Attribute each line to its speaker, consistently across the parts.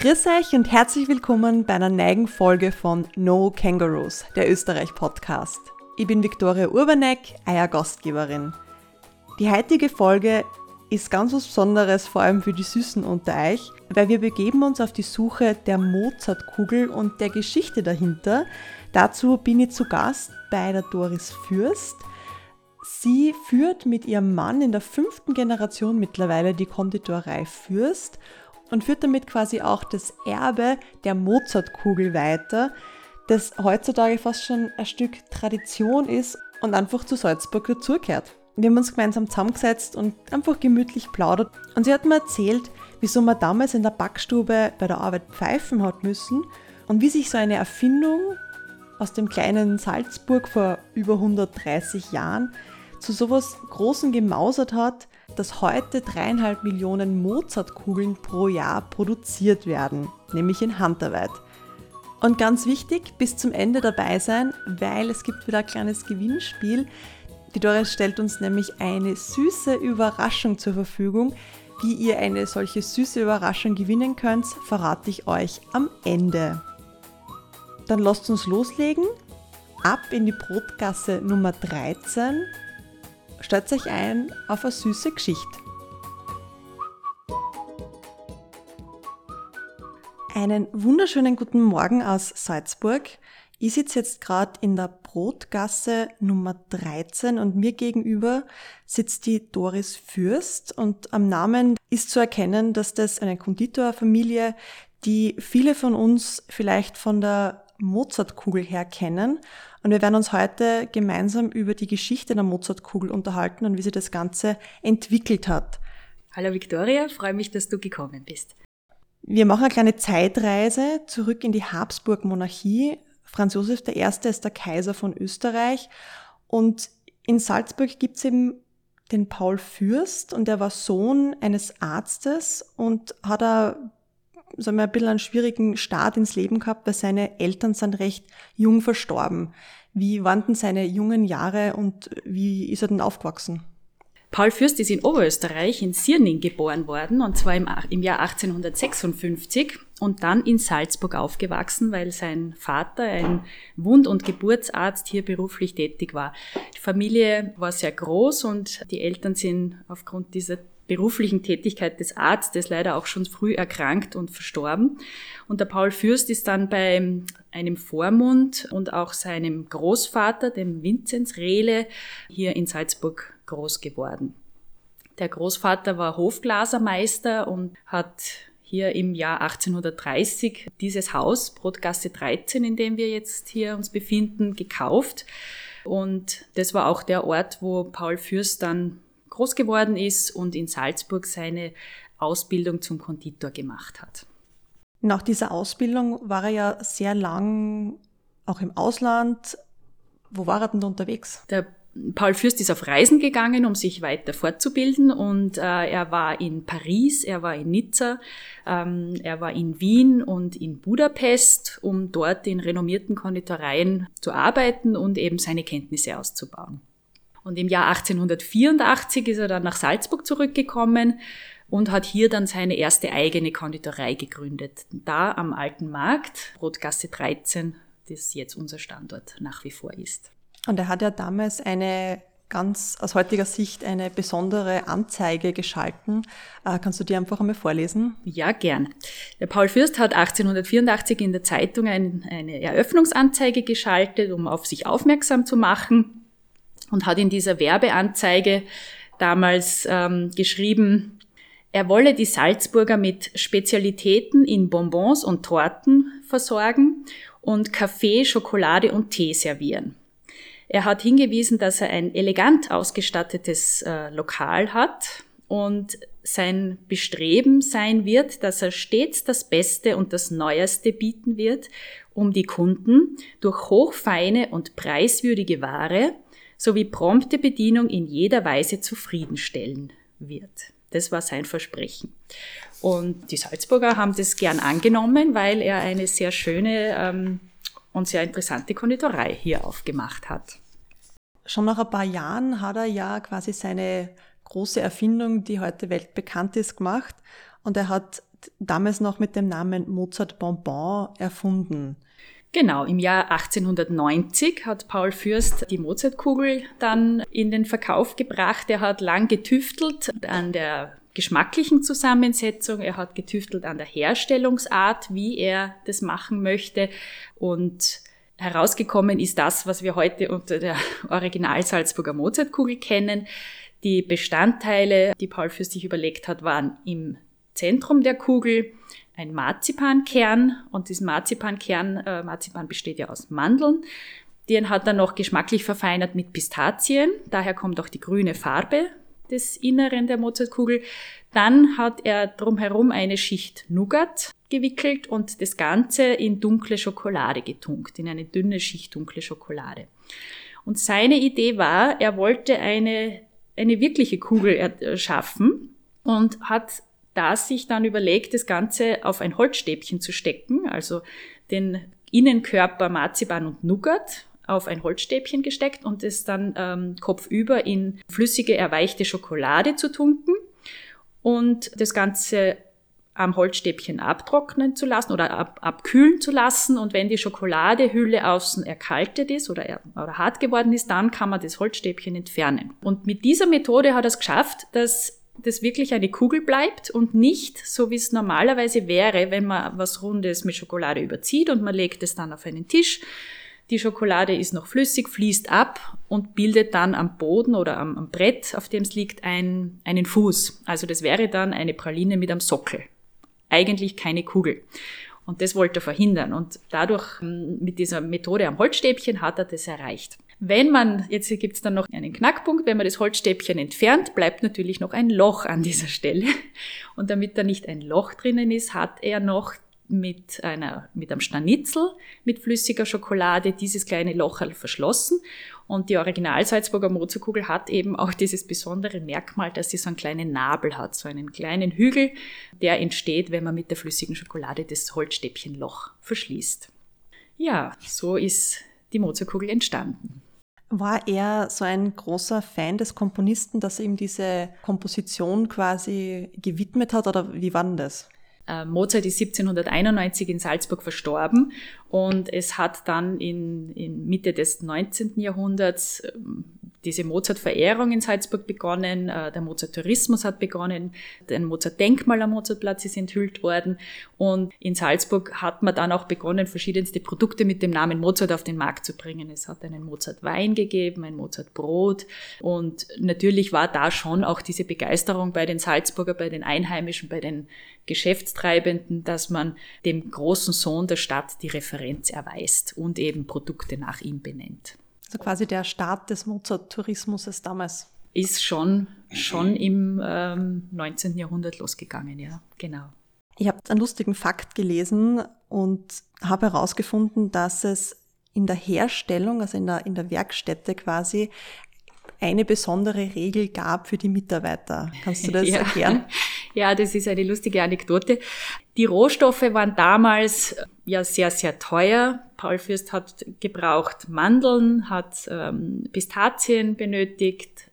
Speaker 1: Grüß euch und herzlich willkommen bei einer neuen Folge von No Kangaroos, der Österreich-Podcast. Ich bin Viktoria Urbanek, euer Gastgeberin. Die heutige Folge ist ganz was Besonderes, vor allem für die Süßen unter euch, weil wir begeben uns auf die Suche der Mozartkugel und der Geschichte dahinter. Dazu bin ich zu Gast bei der Doris Fürst. Sie führt mit ihrem Mann in der fünften Generation mittlerweile die Konditorei Fürst und führt damit quasi auch das Erbe der Mozartkugel weiter, das heutzutage fast schon ein Stück Tradition ist und einfach zu Salzburg dazugehört. Wir haben uns gemeinsam zusammengesetzt und einfach gemütlich plaudert. Und sie hat mir erzählt, wieso man damals in der Backstube bei der Arbeit pfeifen hat müssen und wie sich so eine Erfindung aus dem kleinen Salzburg vor über 130 Jahren zu sowas Großen gemausert hat, dass heute dreieinhalb Millionen Mozartkugeln pro Jahr produziert werden, nämlich in Handarbeit. Und ganz wichtig, bis zum Ende dabei sein, weil es gibt wieder ein kleines Gewinnspiel. Die Doris stellt uns nämlich eine süße Überraschung zur Verfügung. Wie ihr eine solche süße Überraschung gewinnen könnt, verrate ich euch am Ende. Dann lasst uns loslegen. Ab in die Brotgasse Nummer 13 stellt euch ein auf eine süße Geschichte. Einen wunderschönen guten Morgen aus Salzburg. Ich sitze jetzt gerade in der Brotgasse Nummer 13 und mir gegenüber sitzt die Doris Fürst und am Namen ist zu erkennen, dass das eine Konditorfamilie, die viele von uns vielleicht von der Mozartkugel her kennen. Und wir werden uns heute gemeinsam über die Geschichte der Mozartkugel unterhalten und wie sie das Ganze entwickelt hat.
Speaker 2: Hallo Victoria, freue mich, dass du gekommen bist.
Speaker 1: Wir machen eine kleine Zeitreise zurück in die Habsburg-Monarchie. Franz Josef I. ist der Kaiser von Österreich und in Salzburg gibt es eben den Paul Fürst und er war Sohn eines Arztes und hat er sagen ein bisschen einen schwierigen Start ins Leben gehabt, weil seine Eltern sind recht jung verstorben. Wie waren denn seine jungen Jahre und wie ist er denn aufgewachsen?
Speaker 2: Paul Fürst ist in Oberösterreich in Sierning geboren worden und zwar im, im, Jahr 1856 und dann in Salzburg aufgewachsen, weil sein Vater, ein Wund- und Geburtsarzt, hier beruflich tätig war. Die Familie war sehr groß und die Eltern sind aufgrund dieser beruflichen Tätigkeit des Arztes leider auch schon früh erkrankt und verstorben. Und der Paul Fürst ist dann bei einem Vormund und auch seinem Großvater, dem Vinzenz Rehle, hier in Salzburg groß geworden. Der Großvater war Hofglasermeister und hat hier im Jahr 1830 dieses Haus, Brotgasse 13, in dem wir jetzt hier uns befinden, gekauft. Und das war auch der Ort, wo Paul Fürst dann groß geworden ist und in Salzburg seine Ausbildung zum Konditor gemacht hat.
Speaker 1: Nach dieser Ausbildung war er ja sehr lang auch im Ausland. Wo war er denn unterwegs?
Speaker 2: Der Paul Fürst ist auf Reisen gegangen, um sich weiter fortzubilden und äh, er war in Paris, er war in Nizza, ähm, er war in Wien und in Budapest, um dort in renommierten Konditoreien zu arbeiten und eben seine Kenntnisse auszubauen. Und im Jahr 1884 ist er dann nach Salzburg zurückgekommen und hat hier dann seine erste eigene Konditorei gegründet. Da am Alten Markt, Rotgasse 13, das jetzt unser Standort nach wie vor ist.
Speaker 1: Und er hat ja damals eine ganz aus heutiger Sicht eine besondere Anzeige geschalten. Äh, kannst du die einfach einmal vorlesen?
Speaker 2: Ja, gern. Der Paul Fürst hat 1884 in der Zeitung ein, eine Eröffnungsanzeige geschaltet, um auf sich aufmerksam zu machen und hat in dieser Werbeanzeige damals ähm, geschrieben, er wolle die Salzburger mit Spezialitäten in Bonbons und Torten versorgen und Kaffee, Schokolade und Tee servieren. Er hat hingewiesen, dass er ein elegant ausgestattetes äh, Lokal hat und sein Bestreben sein wird, dass er stets das Beste und das Neueste bieten wird, um die Kunden durch hochfeine und preiswürdige Ware sowie prompte Bedienung in jeder Weise zufriedenstellen wird. Das war sein Versprechen. Und die Salzburger haben das gern angenommen, weil er eine sehr schöne ähm, und sehr interessante Konditorei hier aufgemacht hat.
Speaker 1: Schon nach ein paar Jahren hat er ja quasi seine große Erfindung, die heute weltbekannt ist, gemacht. Und er hat damals noch mit dem Namen Mozart Bonbon erfunden.
Speaker 2: Genau, im Jahr 1890 hat Paul Fürst die Mozartkugel dann in den Verkauf gebracht. Er hat lang getüftelt an der geschmacklichen Zusammensetzung, er hat getüftelt an der Herstellungsart, wie er das machen möchte und herausgekommen ist das, was wir heute unter der Original Salzburger Mozartkugel kennen. Die Bestandteile, die Paul Fürst sich überlegt hat, waren im Zentrum der Kugel ein Marzipankern und diesen Marzipankern, äh, Marzipan besteht ja aus Mandeln, den hat er noch geschmacklich verfeinert mit Pistazien, daher kommt auch die grüne Farbe des Inneren der Mozartkugel. Dann hat er drumherum eine Schicht Nougat gewickelt und das Ganze in dunkle Schokolade getunkt, in eine dünne Schicht dunkle Schokolade. Und seine Idee war, er wollte eine, eine wirkliche Kugel schaffen und hat da sich dann überlegt, das Ganze auf ein Holzstäbchen zu stecken, also den Innenkörper Marzipan und Nougat auf ein Holzstäbchen gesteckt und es dann ähm, kopfüber in flüssige, erweichte Schokolade zu tunken und das Ganze am Holzstäbchen abtrocknen zu lassen oder ab, abkühlen zu lassen. Und wenn die Schokoladehülle außen erkaltet ist oder, oder hart geworden ist, dann kann man das Holzstäbchen entfernen. Und mit dieser Methode hat er es geschafft, dass das wirklich eine Kugel bleibt und nicht so wie es normalerweise wäre, wenn man was Rundes mit Schokolade überzieht und man legt es dann auf einen Tisch. Die Schokolade ist noch flüssig, fließt ab und bildet dann am Boden oder am, am Brett, auf dem es liegt, ein, einen Fuß. Also das wäre dann eine Praline mit einem Sockel. Eigentlich keine Kugel. Und das wollte er verhindern. Und dadurch, mit dieser Methode am Holzstäbchen, hat er das erreicht. Wenn man, jetzt gibt es dann noch einen Knackpunkt, wenn man das Holzstäbchen entfernt, bleibt natürlich noch ein Loch an dieser Stelle. Und damit da nicht ein Loch drinnen ist, hat er noch mit einer, mit einem Schnitzel mit flüssiger Schokolade dieses kleine Loch verschlossen. Und die Original Salzburger Mozartkugel hat eben auch dieses besondere Merkmal, dass sie so einen kleinen Nabel hat, so einen kleinen Hügel, der entsteht, wenn man mit der flüssigen Schokolade das Holzstäbchenloch verschließt. Ja, so ist die Mozartkugel entstanden.
Speaker 1: War er so ein großer Fan des Komponisten, dass er ihm diese Komposition quasi gewidmet hat oder wie war denn das?
Speaker 2: Äh, Mozart ist 1791 in Salzburg verstorben und es hat dann in, in Mitte des 19. Jahrhunderts ähm, diese Mozart-Verehrung in Salzburg begonnen, äh, der Mozart-Tourismus hat begonnen, ein Mozart-Denkmal am Mozartplatz ist enthüllt worden und in Salzburg hat man dann auch begonnen, verschiedenste Produkte mit dem Namen Mozart auf den Markt zu bringen. Es hat einen Mozart-Wein gegeben, ein Mozart-Brot und natürlich war da schon auch diese Begeisterung bei den Salzburger, bei den Einheimischen, bei den Geschäftstreibenden, dass man dem großen Sohn der Stadt die Referenz erweist und eben Produkte nach ihm benennt.
Speaker 1: Also quasi der Start des Mozart-Tourismus damals.
Speaker 2: Ist schon, schon im ähm, 19. Jahrhundert losgegangen, ja, genau.
Speaker 1: Ich habe einen lustigen Fakt gelesen und habe herausgefunden, dass es in der Herstellung, also in der, in der Werkstätte quasi, eine besondere Regel gab für die Mitarbeiter. Kannst du das ja. erklären?
Speaker 2: Ja, das ist eine lustige Anekdote. Die Rohstoffe waren damals ja sehr, sehr teuer. Paul Fürst hat gebraucht Mandeln, hat ähm, Pistazien benötigt,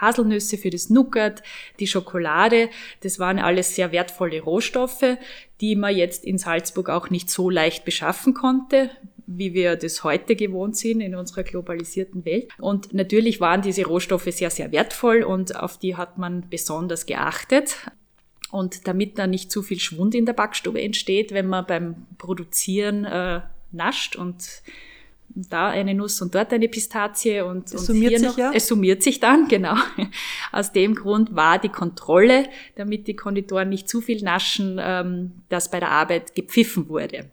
Speaker 2: Haselnüsse für das Nougat, die Schokolade. Das waren alles sehr wertvolle Rohstoffe, die man jetzt in Salzburg auch nicht so leicht beschaffen konnte wie wir das heute gewohnt sind in unserer globalisierten Welt. Und natürlich waren diese Rohstoffe sehr, sehr wertvoll und auf die hat man besonders geachtet. Und damit da nicht zu viel Schwund in der Backstube entsteht, wenn man beim Produzieren äh, nascht und da eine Nuss und dort eine Pistazie und,
Speaker 1: es und hier noch, ja?
Speaker 2: es summiert sich dann, genau. Aus dem Grund war die Kontrolle, damit die Konditoren nicht zu viel naschen, ähm, dass bei der Arbeit gepfiffen wurde.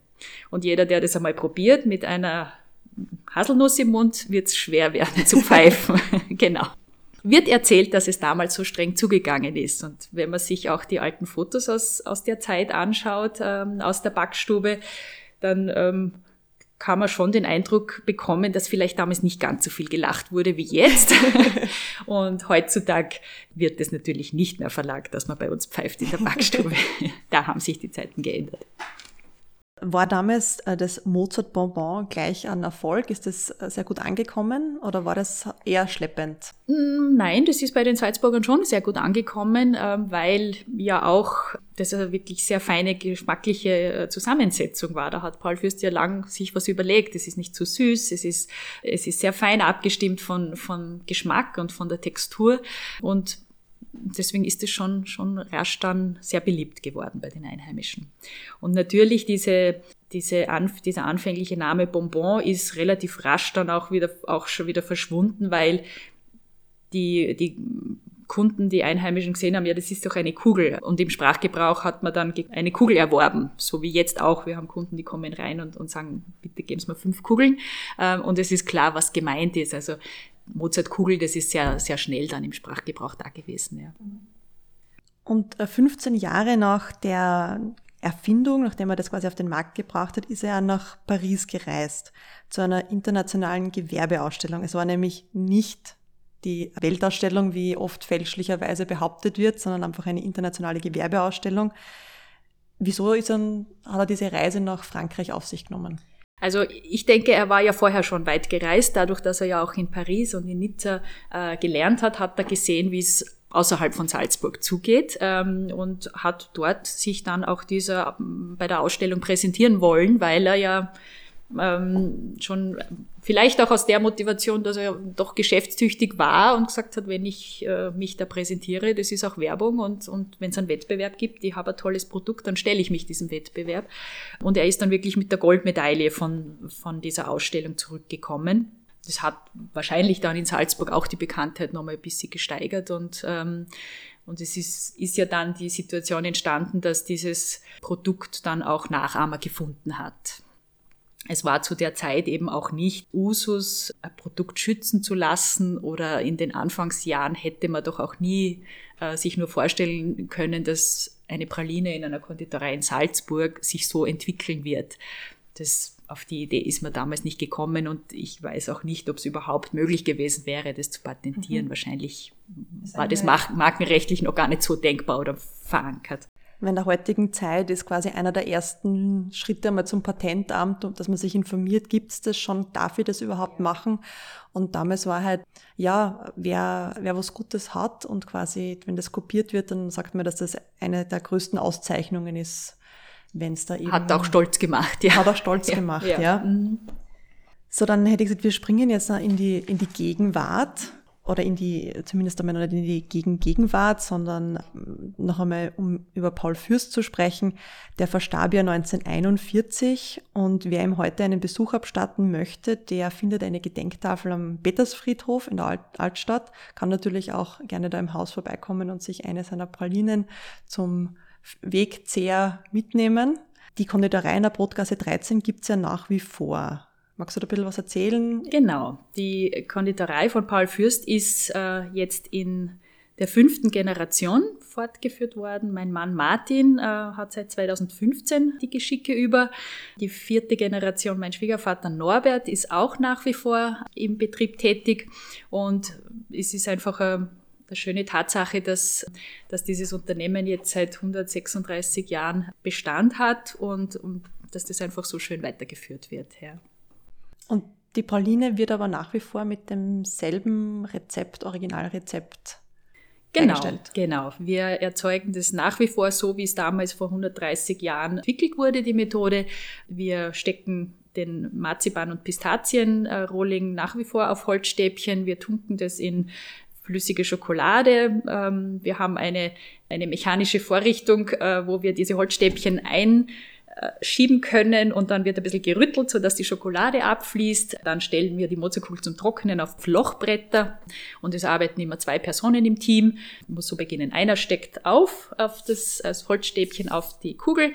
Speaker 2: Und jeder, der das einmal probiert mit einer Haselnuss im Mund, wird es schwer werden zu pfeifen. genau wird erzählt, dass es damals so streng zugegangen ist. Und wenn man sich auch die alten Fotos aus, aus der Zeit anschaut, ähm, aus der Backstube, dann ähm, kann man schon den Eindruck bekommen, dass vielleicht damals nicht ganz so viel gelacht wurde wie jetzt. und heutzutage wird es natürlich nicht mehr verlangt, dass man bei uns pfeift in der Backstube. da haben sich die Zeiten geändert.
Speaker 1: War damals äh, das Mozart Bonbon gleich ein Erfolg? Ist das äh, sehr gut angekommen oder war das eher schleppend?
Speaker 2: Mm, nein, das ist bei den Salzburgern schon sehr gut angekommen, ähm, weil ja auch das eine wirklich sehr feine geschmackliche äh, Zusammensetzung war. Da hat Paul Fürst ja lang sich was überlegt. Es ist nicht zu süß, es ist, es ist sehr fein abgestimmt von, von Geschmack und von der Textur und deswegen ist es schon, schon rasch dann sehr beliebt geworden bei den Einheimischen. Und natürlich diese, diese Anf dieser anfängliche Name Bonbon ist relativ rasch dann auch wieder, auch schon wieder verschwunden, weil die, die Kunden, die Einheimischen gesehen haben, ja, das ist doch eine Kugel. Und im Sprachgebrauch hat man dann eine Kugel erworben, so wie jetzt auch. Wir haben Kunden, die kommen rein und, und sagen, bitte geben Sie mir fünf Kugeln. Ähm, und es ist klar, was gemeint ist. Also Mozartkugel, das ist sehr, sehr schnell dann im Sprachgebrauch da gewesen. Ja.
Speaker 1: Und 15 äh, Jahre nach der Erfindung, nachdem er das quasi auf den Markt gebracht hat, ist er nach Paris gereist zu einer internationalen Gewerbeausstellung. Es war nämlich nicht die Weltausstellung, wie oft fälschlicherweise behauptet wird, sondern einfach eine internationale Gewerbeausstellung. Wieso ist er, hat er diese Reise nach Frankreich auf sich genommen?
Speaker 2: Also ich denke, er war ja vorher schon weit gereist, dadurch, dass er ja auch in Paris und in Nizza äh, gelernt hat, hat er gesehen, wie es außerhalb von Salzburg zugeht ähm, und hat dort sich dann auch dieser bei der Ausstellung präsentieren wollen, weil er ja ähm, schon vielleicht auch aus der Motivation, dass er doch geschäftstüchtig war und gesagt hat, wenn ich äh, mich da präsentiere, das ist auch Werbung und, und wenn es einen Wettbewerb gibt, ich habe ein tolles Produkt, dann stelle ich mich diesem Wettbewerb. Und er ist dann wirklich mit der Goldmedaille von, von dieser Ausstellung zurückgekommen. Das hat wahrscheinlich dann in Salzburg auch die Bekanntheit nochmal ein bisschen gesteigert und ähm, und es ist, ist ja dann die Situation entstanden, dass dieses Produkt dann auch Nachahmer gefunden hat. Es war zu der Zeit eben auch nicht Usus, ein Produkt schützen zu lassen oder in den Anfangsjahren hätte man doch auch nie äh, sich nur vorstellen können, dass eine Praline in einer Konditorei in Salzburg sich so entwickeln wird. Das, auf die Idee ist man damals nicht gekommen und ich weiß auch nicht, ob es überhaupt möglich gewesen wäre, das zu patentieren. Mhm. Wahrscheinlich das war das markenrechtlich noch gar nicht so denkbar oder verankert
Speaker 1: in der heutigen Zeit ist quasi einer der ersten Schritte einmal zum Patentamt, dass man sich informiert, gibt es das schon, darf ich das überhaupt machen? Und damals war halt, ja, wer, wer was Gutes hat und quasi, wenn das kopiert wird, dann sagt man, dass das eine der größten Auszeichnungen ist, wenn es da eben...
Speaker 2: Hat auch stolz gemacht, ja.
Speaker 1: Hat auch stolz ja, gemacht, ja. ja. Mhm. So, dann hätte ich gesagt, wir springen jetzt in die, in die Gegenwart oder in die, zumindest einmal nicht in die Gegengegenwart, sondern noch einmal, um über Paul Fürst zu sprechen, der verstarb ja 1941 und wer ihm heute einen Besuch abstatten möchte, der findet eine Gedenktafel am Petersfriedhof in der Altstadt, kann natürlich auch gerne da im Haus vorbeikommen und sich eine seiner Pralinen zum Wegzehr mitnehmen. Die Konditorei in der Brotgasse 13 gibt's ja nach wie vor. Magst du da ein bisschen was erzählen?
Speaker 2: Genau. Die Konditorei von Paul Fürst ist äh, jetzt in der fünften Generation fortgeführt worden. Mein Mann Martin äh, hat seit 2015 die Geschicke über. Die vierte Generation, mein Schwiegervater Norbert, ist auch nach wie vor im Betrieb tätig. Und es ist einfach eine, eine schöne Tatsache, dass, dass dieses Unternehmen jetzt seit 136 Jahren Bestand hat und, und dass das einfach so schön weitergeführt wird. Ja.
Speaker 1: Und die Praline wird aber nach wie vor mit demselben Rezept, Originalrezept
Speaker 2: Genau, genau. Wir erzeugen das nach wie vor so, wie es damals vor 130 Jahren entwickelt wurde, die Methode. Wir stecken den Marzipan- und Pistazienrolling nach wie vor auf Holzstäbchen. Wir tunken das in flüssige Schokolade. Ähm, wir haben eine, eine mechanische Vorrichtung, äh, wo wir diese Holzstäbchen ein schieben können und dann wird ein bisschen gerüttelt, sodass die Schokolade abfließt. Dann stellen wir die Mozartkugel zum Trocknen auf Flochbretter und es arbeiten immer zwei Personen im Team. muss so beginnen. Einer steckt auf, auf das, das Holzstäbchen auf die Kugel,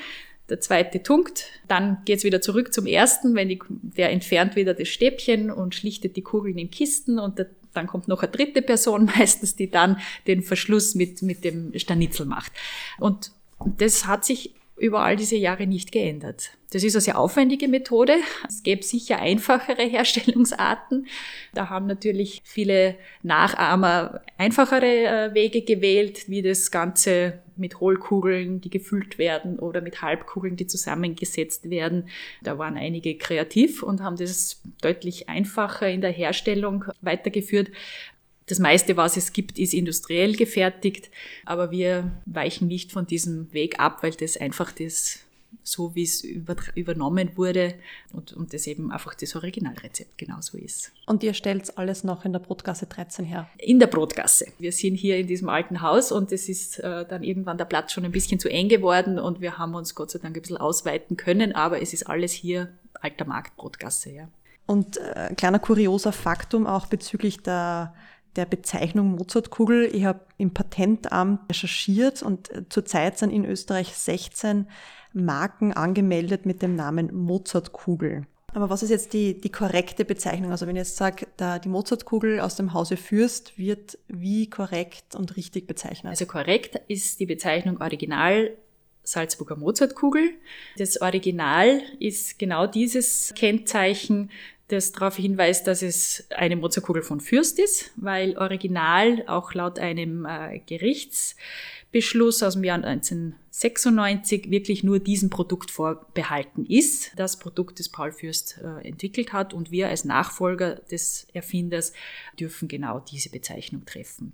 Speaker 2: der zweite tunkt, dann geht's wieder zurück zum ersten, wenn die, der entfernt wieder das Stäbchen und schlichtet die Kugeln in Kisten und der, dann kommt noch eine dritte Person meistens, die dann den Verschluss mit, mit dem Stanitzel macht. Und das hat sich über all diese Jahre nicht geändert. Das ist eine sehr aufwendige Methode. Es gäbe sicher einfachere Herstellungsarten. Da haben natürlich viele Nachahmer einfachere äh, Wege gewählt, wie das Ganze mit Hohlkugeln, die gefüllt werden oder mit Halbkugeln, die zusammengesetzt werden. Da waren einige kreativ und haben das deutlich einfacher in der Herstellung weitergeführt. Das meiste, was es gibt, ist industriell gefertigt, aber wir weichen nicht von diesem Weg ab, weil das einfach das so wie es übernommen wurde und, und das eben einfach das Originalrezept genauso ist.
Speaker 1: Und ihr stellt alles noch in der Brotgasse 13 her?
Speaker 2: In der Brotgasse. Wir sind hier in diesem alten Haus und es ist äh, dann irgendwann der Platz schon ein bisschen zu eng geworden und wir haben uns Gott sei Dank ein bisschen ausweiten können, aber es ist alles hier alter Markt Brotgasse, ja.
Speaker 1: Und äh, kleiner kurioser Faktum auch bezüglich der der Bezeichnung Mozartkugel. Ich habe im Patentamt recherchiert und äh, zurzeit sind in Österreich 16 Marken angemeldet mit dem Namen Mozartkugel. Aber was ist jetzt die, die korrekte Bezeichnung? Also wenn ich jetzt sage, die Mozartkugel aus dem Hause Fürst wird wie korrekt und richtig bezeichnet?
Speaker 2: Also korrekt ist die Bezeichnung Original Salzburger Mozartkugel. Das Original ist genau dieses Kennzeichen, das darauf hinweist, dass es eine Mozartkugel von Fürst ist, weil Original auch laut einem äh, Gerichts Beschluss aus dem Jahr 1996 wirklich nur diesem Produkt vorbehalten ist. Das Produkt, das Paul Fürst äh, entwickelt hat und wir als Nachfolger des Erfinders dürfen genau diese Bezeichnung treffen.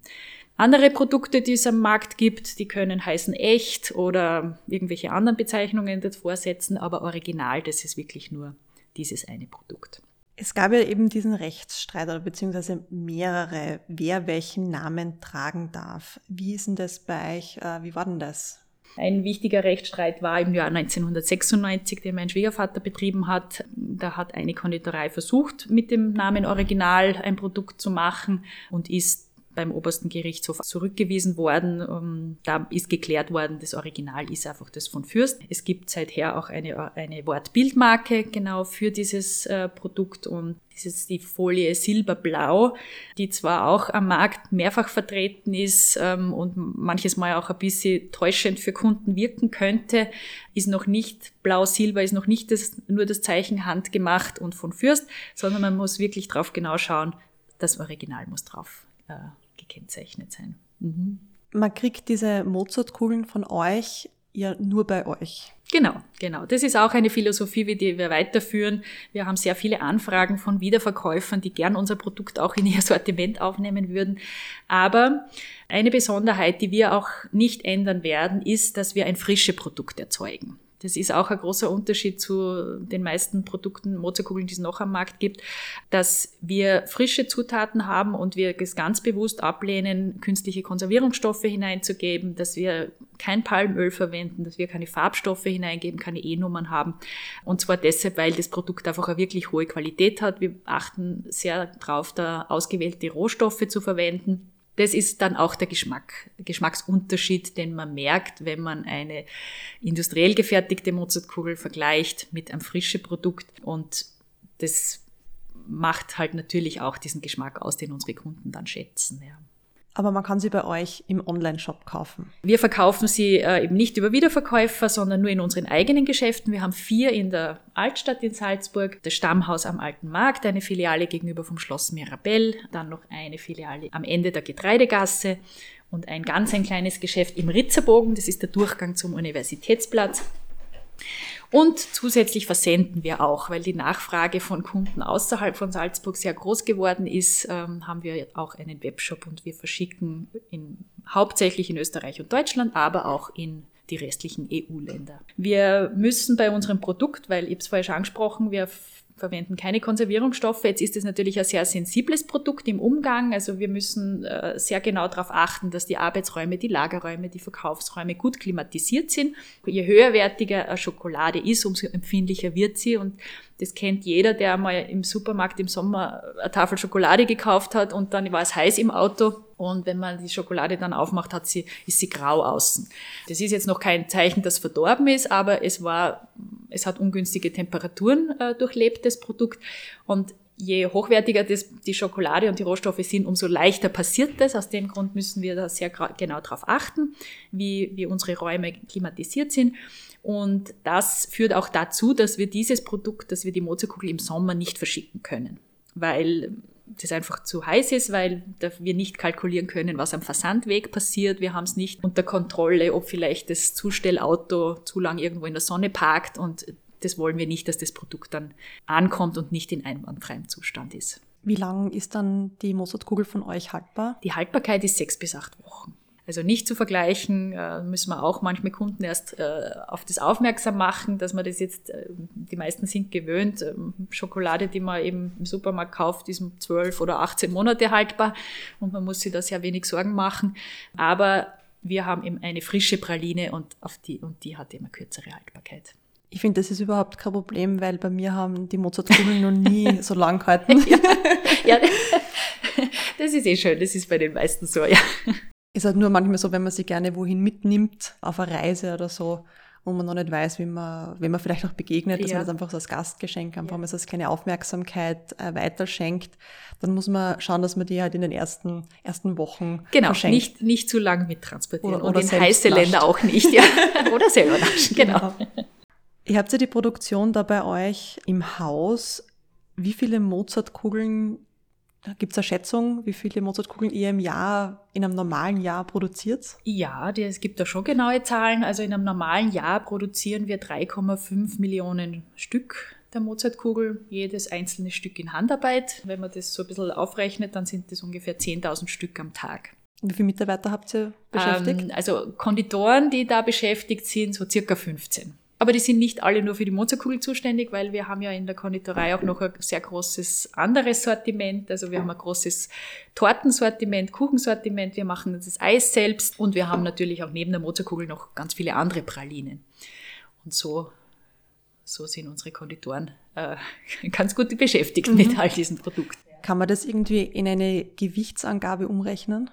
Speaker 2: Andere Produkte, die es am Markt gibt, die können heißen echt oder irgendwelche anderen Bezeichnungen davor setzen, aber original, das ist wirklich nur dieses eine Produkt.
Speaker 1: Es gab ja eben diesen Rechtsstreit oder beziehungsweise mehrere, wer welchen Namen tragen darf. Wie ist denn das bei euch? Äh, wie war denn das?
Speaker 2: Ein wichtiger Rechtsstreit war im Jahr 1996, den mein Schwiegervater betrieben hat. Da hat eine Konditorei versucht, mit dem Namen Original ein Produkt zu machen und ist beim obersten Gerichtshof zurückgewiesen worden. Ähm, da ist geklärt worden, das Original ist einfach das von Fürst. Es gibt seither auch eine, eine Wortbildmarke genau für dieses äh, Produkt und das ist die Folie Silberblau, die zwar auch am Markt mehrfach vertreten ist ähm, und manches Mal auch ein bisschen täuschend für Kunden wirken könnte, ist noch nicht blau-silber, ist noch nicht das, nur das Zeichen handgemacht und von Fürst, sondern man muss wirklich drauf genau schauen, das Original muss drauf äh, gekennzeichnet sein. Mhm.
Speaker 1: Man kriegt diese Mozartkugeln von euch ja nur bei euch.
Speaker 2: Genau, genau. Das ist auch eine Philosophie, wie die wir weiterführen. Wir haben sehr viele Anfragen von Wiederverkäufern, die gern unser Produkt auch in ihr Sortiment aufnehmen würden. Aber eine Besonderheit, die wir auch nicht ändern werden, ist, dass wir ein frische Produkt erzeugen. Das ist auch ein großer Unterschied zu den meisten Produkten, Mozartkugeln, die es noch am Markt gibt, dass wir frische Zutaten haben und wir es ganz bewusst ablehnen, künstliche Konservierungsstoffe hineinzugeben, dass wir kein Palmöl verwenden, dass wir keine Farbstoffe hineingeben, keine E-Nummern haben. Und zwar deshalb, weil das Produkt einfach eine wirklich hohe Qualität hat. Wir achten sehr darauf, da ausgewählte Rohstoffe zu verwenden das ist dann auch der Geschmack, Geschmacksunterschied, den man merkt, wenn man eine industriell gefertigte Mozartkugel vergleicht mit einem frischen Produkt. Und das macht halt natürlich auch diesen Geschmack aus, den unsere Kunden dann schätzen. Ja
Speaker 1: aber man kann sie bei euch im Online-Shop kaufen.
Speaker 2: Wir verkaufen sie äh, eben nicht über Wiederverkäufer, sondern nur in unseren eigenen Geschäften. Wir haben vier in der Altstadt in Salzburg, das Stammhaus am Alten Markt, eine Filiale gegenüber vom Schloss Mirabell, dann noch eine Filiale am Ende der Getreidegasse und ein ganz ein kleines Geschäft im Ritzerbogen, das ist der Durchgang zum Universitätsplatz. Und zusätzlich versenden wir auch, weil die Nachfrage von Kunden außerhalb von Salzburg sehr groß geworden ist, ähm, haben wir auch einen Webshop und wir verschicken in, hauptsächlich in Österreich und Deutschland, aber auch in die restlichen EU-Länder. Wir müssen bei unserem Produkt, weil ich es vorher schon angesprochen, wir verwenden keine Konservierungsstoffe. Jetzt ist es natürlich ein sehr sensibles Produkt im Umgang. Also wir müssen äh, sehr genau darauf achten, dass die Arbeitsräume, die Lagerräume, die Verkaufsräume gut klimatisiert sind. Je höherwertiger eine Schokolade ist, umso empfindlicher wird sie. Und das kennt jeder, der mal im Supermarkt im Sommer eine Tafel Schokolade gekauft hat und dann war es heiß im Auto und wenn man die Schokolade dann aufmacht, hat sie, ist sie grau außen. Das ist jetzt noch kein Zeichen, dass verdorben ist, aber es war, es hat ungünstige Temperaturen äh, durchlebt, das Produkt. Und je hochwertiger das, die Schokolade und die Rohstoffe sind, umso leichter passiert das. Aus dem Grund müssen wir da sehr genau darauf achten, wie, wie unsere Räume klimatisiert sind. Und das führt auch dazu, dass wir dieses Produkt, dass wir die Mozartkugel im Sommer nicht verschicken können, weil das einfach zu heiß ist, weil wir nicht kalkulieren können, was am Versandweg passiert. Wir haben es nicht unter Kontrolle, ob vielleicht das Zustellauto zu lang irgendwo in der Sonne parkt und das wollen wir nicht, dass das Produkt dann ankommt und nicht in einwandfreiem Zustand ist.
Speaker 1: Wie lang ist dann die Mozartkugel von euch haltbar?
Speaker 2: Die Haltbarkeit ist sechs bis acht Wochen. Also nicht zu vergleichen, äh, müssen wir auch manchmal Kunden erst äh, auf das aufmerksam machen, dass man das jetzt, äh, die meisten sind gewöhnt, ähm, Schokolade, die man eben im Supermarkt kauft, ist um zwölf oder 18 Monate haltbar und man muss sich da sehr wenig Sorgen machen. Aber wir haben eben eine frische Praline und, auf die, und die hat immer kürzere Haltbarkeit.
Speaker 1: Ich finde, das ist überhaupt kein Problem, weil bei mir haben die Mozartkugeln noch nie so lang gehalten.
Speaker 2: ja, ja, das ist eh schön, das ist bei den meisten so, ja.
Speaker 1: Ist halt nur manchmal so, wenn man sie gerne wohin mitnimmt, auf eine Reise oder so, wo man noch nicht weiß, wie man, wenn man vielleicht noch begegnet, dass man das einfach so als Gastgeschenk einfach ja. mal so als kleine Aufmerksamkeit äh, weiterschenkt, dann muss man schauen, dass man die halt in den ersten, ersten Wochen
Speaker 2: genau, verschenkt. nicht, nicht zu lang mittransportieren oder, oder und in heiße nascht. Länder auch nicht, ja. oder selber naschen, genau. genau.
Speaker 1: Ihr habt ja die Produktion da bei euch im Haus. Wie viele Mozartkugeln Gibt es eine Schätzung, wie viele Mozartkugeln ihr im Jahr, in einem normalen Jahr produziert?
Speaker 2: Ja, es gibt da schon genaue Zahlen. Also in einem normalen Jahr produzieren wir 3,5 Millionen Stück der Mozartkugel, jedes einzelne Stück in Handarbeit. Wenn man das so ein bisschen aufrechnet, dann sind das ungefähr 10.000 Stück am Tag.
Speaker 1: Wie viele Mitarbeiter habt ihr beschäftigt?
Speaker 2: Ähm, also Konditoren, die da beschäftigt sind, so circa 15. Aber die sind nicht alle nur für die Mozartkugel zuständig, weil wir haben ja in der Konditorei auch noch ein sehr großes anderes Sortiment. Also wir haben ein großes Tortensortiment, Kuchensortiment, wir machen das Eis selbst und wir haben natürlich auch neben der Mozartkugel noch ganz viele andere Pralinen. Und so, so sind unsere Konditoren äh, ganz gut beschäftigt mhm. mit all diesen Produkten.
Speaker 1: Kann man das irgendwie in eine Gewichtsangabe umrechnen?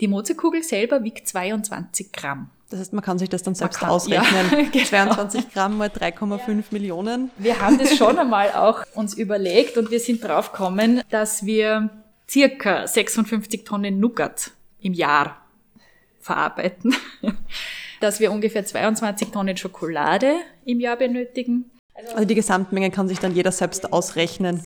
Speaker 2: Die Mozartkugel selber wiegt 22 Gramm.
Speaker 1: Das heißt, man kann sich das dann selbst kann, ausrechnen. Ja, genau. 22 Gramm mal 3,5 Millionen.
Speaker 2: Wir haben das schon einmal auch uns überlegt und wir sind drauf gekommen, dass wir circa 56 Tonnen Nougat im Jahr verarbeiten. dass wir ungefähr 22 Tonnen Schokolade im Jahr benötigen.
Speaker 1: Also die Gesamtmenge kann sich dann jeder selbst ausrechnen.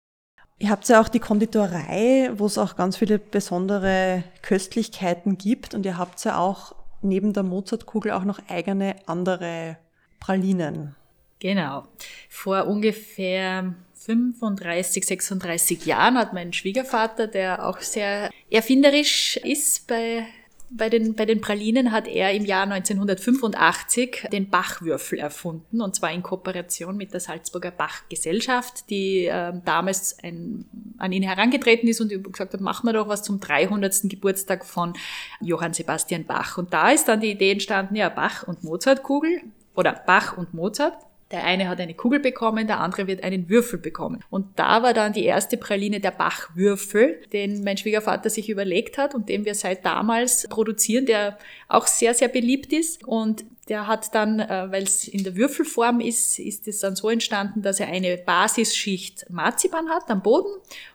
Speaker 1: Ihr habt ja auch die Konditorei, wo es auch ganz viele besondere Köstlichkeiten gibt und ihr habt ja auch neben der Mozartkugel auch noch eigene andere Pralinen.
Speaker 2: Genau. Vor ungefähr 35, 36 Jahren hat mein Schwiegervater, der auch sehr erfinderisch ist bei bei den, bei den Pralinen hat er im Jahr 1985 den Bachwürfel erfunden, und zwar in Kooperation mit der Salzburger Bachgesellschaft, die äh, damals ein, an ihn herangetreten ist und gesagt hat, machen wir doch was zum 300. Geburtstag von Johann Sebastian Bach. Und da ist dann die Idee entstanden, ja, Bach und Mozartkugel oder Bach und Mozart. Der eine hat eine Kugel bekommen, der andere wird einen Würfel bekommen. Und da war dann die erste Praline der Bachwürfel, den mein Schwiegervater sich überlegt hat und den wir seit damals produzieren, der auch sehr, sehr beliebt ist. Und der hat dann, äh, weil es in der Würfelform ist, ist es dann so entstanden, dass er eine Basisschicht Marzipan hat am Boden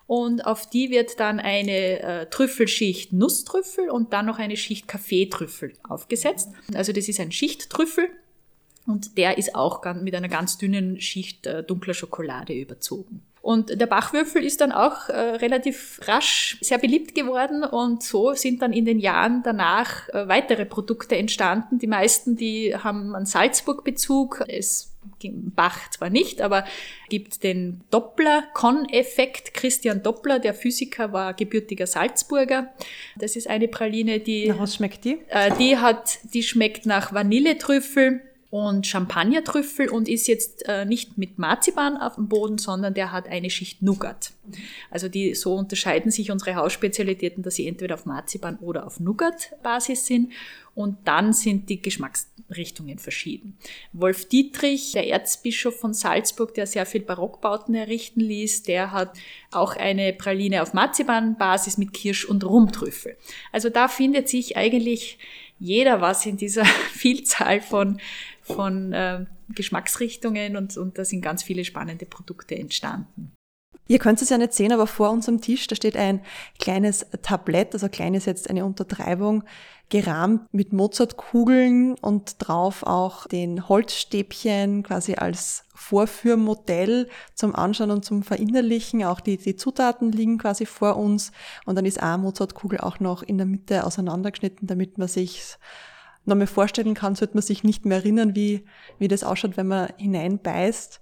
Speaker 2: und auf die wird dann eine äh, Trüffelschicht Nusstrüffel und dann noch eine Schicht Kaffeetrüffel aufgesetzt. Also das ist ein Schichttrüffel und der ist auch mit einer ganz dünnen Schicht äh, dunkler Schokolade überzogen. Und der Bachwürfel ist dann auch äh, relativ rasch sehr beliebt geworden und so sind dann in den Jahren danach äh, weitere Produkte entstanden. Die meisten, die haben einen Salzburg-Bezug. Es Bach zwar nicht, aber gibt den Doppler-Con-Effekt. Christian Doppler, der Physiker, war gebürtiger Salzburger. Das ist eine Praline, die.
Speaker 1: Na, was schmeckt die?
Speaker 2: Äh, die hat, die schmeckt nach Vanilletrüffel und Champagnertrüffel und ist jetzt äh, nicht mit Marzipan auf dem Boden, sondern der hat eine Schicht Nougat. Also die so unterscheiden sich unsere Hausspezialitäten, dass sie entweder auf Marzipan oder auf Nougat-Basis sind und dann sind die Geschmacksrichtungen verschieden. Wolf Dietrich, der Erzbischof von Salzburg, der sehr viel Barockbauten errichten ließ, der hat auch eine Praline auf Marzipan-Basis mit Kirsch- und Rumtrüffel. Also da findet sich eigentlich jeder was in dieser Vielzahl von von äh, Geschmacksrichtungen und, und da sind ganz viele spannende Produkte entstanden.
Speaker 1: Ihr könnt es ja nicht sehen, aber vor unserem Tisch, da steht ein kleines Tablett, also klein ist jetzt eine Untertreibung, gerahmt mit Mozartkugeln und drauf auch den Holzstäbchen quasi als Vorführmodell zum Anschauen und zum Verinnerlichen. Auch die, die Zutaten liegen quasi vor uns und dann ist eine Mozartkugel auch noch in der Mitte auseinandergeschnitten, damit man sich noch mal vorstellen kann, sollte man sich nicht mehr erinnern, wie, wie das ausschaut, wenn man hineinbeißt.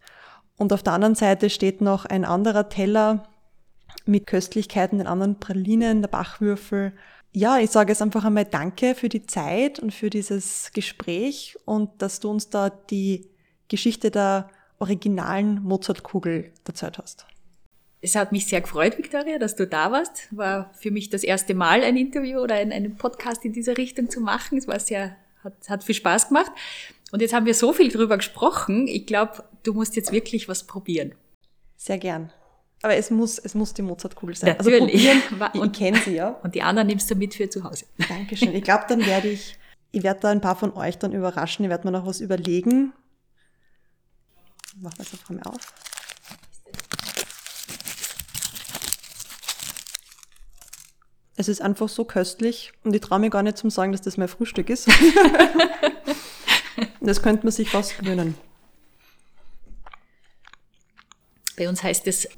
Speaker 1: Und auf der anderen Seite steht noch ein anderer Teller mit Köstlichkeiten, den anderen Pralinen, der Bachwürfel. Ja, ich sage jetzt einfach einmal Danke für die Zeit und für dieses Gespräch und dass du uns da die Geschichte der originalen Mozartkugel erzählt hast.
Speaker 2: Es hat mich sehr gefreut, Victoria, dass du da warst. War für mich das erste Mal ein Interview oder ein, einen Podcast in dieser Richtung zu machen. Es war sehr, hat, hat viel Spaß gemacht. Und jetzt haben wir so viel drüber gesprochen. Ich glaube, du musst jetzt wirklich was probieren.
Speaker 1: Sehr gern. Aber es muss, es muss die Mozartkugel sein.
Speaker 2: Also Natürlich.
Speaker 1: Also probieren, und, ich kenne sie, ja.
Speaker 2: Und die anderen nimmst du mit für zu Hause.
Speaker 1: Dankeschön. Ich glaube, dann werde ich, ich werde da ein paar von euch dann überraschen. Ich werde mir noch was überlegen. Machen wir es einfach mal auf. Es ist einfach so köstlich und ich traue mir gar nicht zum sagen, dass das mein Frühstück ist. das könnte man sich fast gewöhnen.
Speaker 2: Bei uns heißt es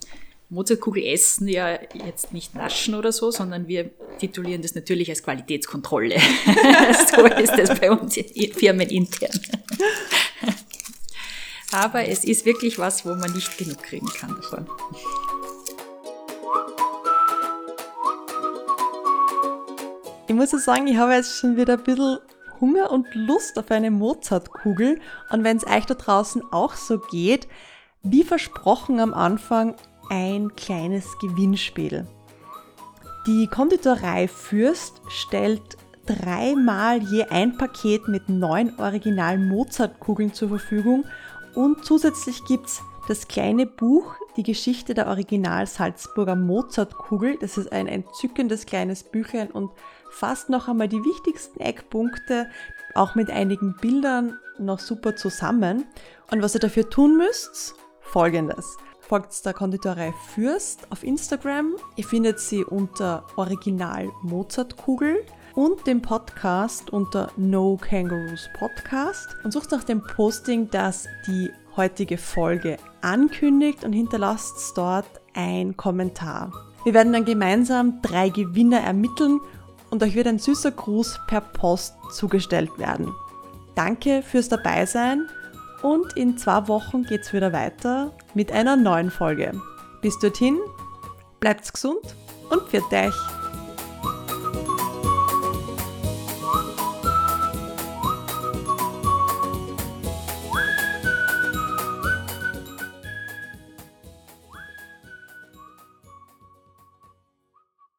Speaker 2: Mozartkugel essen ja jetzt nicht naschen oder so, sondern wir titulieren das natürlich als Qualitätskontrolle. so ist das bei uns firmenintern. Aber es ist wirklich was, wo man nicht genug kriegen kann davon.
Speaker 1: Ich muss ja sagen, ich habe jetzt schon wieder ein bisschen Hunger und Lust auf eine Mozartkugel. Und wenn es euch da draußen auch so geht, wie versprochen am Anfang ein kleines Gewinnspiel. Die Konditorei Fürst stellt dreimal je ein Paket mit neun originalen Mozartkugeln zur Verfügung und zusätzlich gibt es das kleine Buch Die Geschichte der Original Salzburger Mozartkugel. Das ist ein entzückendes kleines Büchlein und fasst noch einmal die wichtigsten Eckpunkte, auch mit einigen Bildern, noch super zusammen. Und was ihr dafür tun müsst, folgendes. Folgt der Konditorei Fürst auf Instagram. Ihr findet sie unter Original Mozartkugel und dem Podcast unter No Kangaroos Podcast und sucht nach dem Posting, das die heutige Folge ankündigt und hinterlasst dort ein Kommentar. Wir werden dann gemeinsam drei Gewinner ermitteln und euch wird ein süßer Gruß per Post zugestellt werden. Danke fürs Dabeisein und in zwei Wochen geht's wieder weiter mit einer neuen Folge. Bis dorthin, bleibt's gesund und pfiat euch!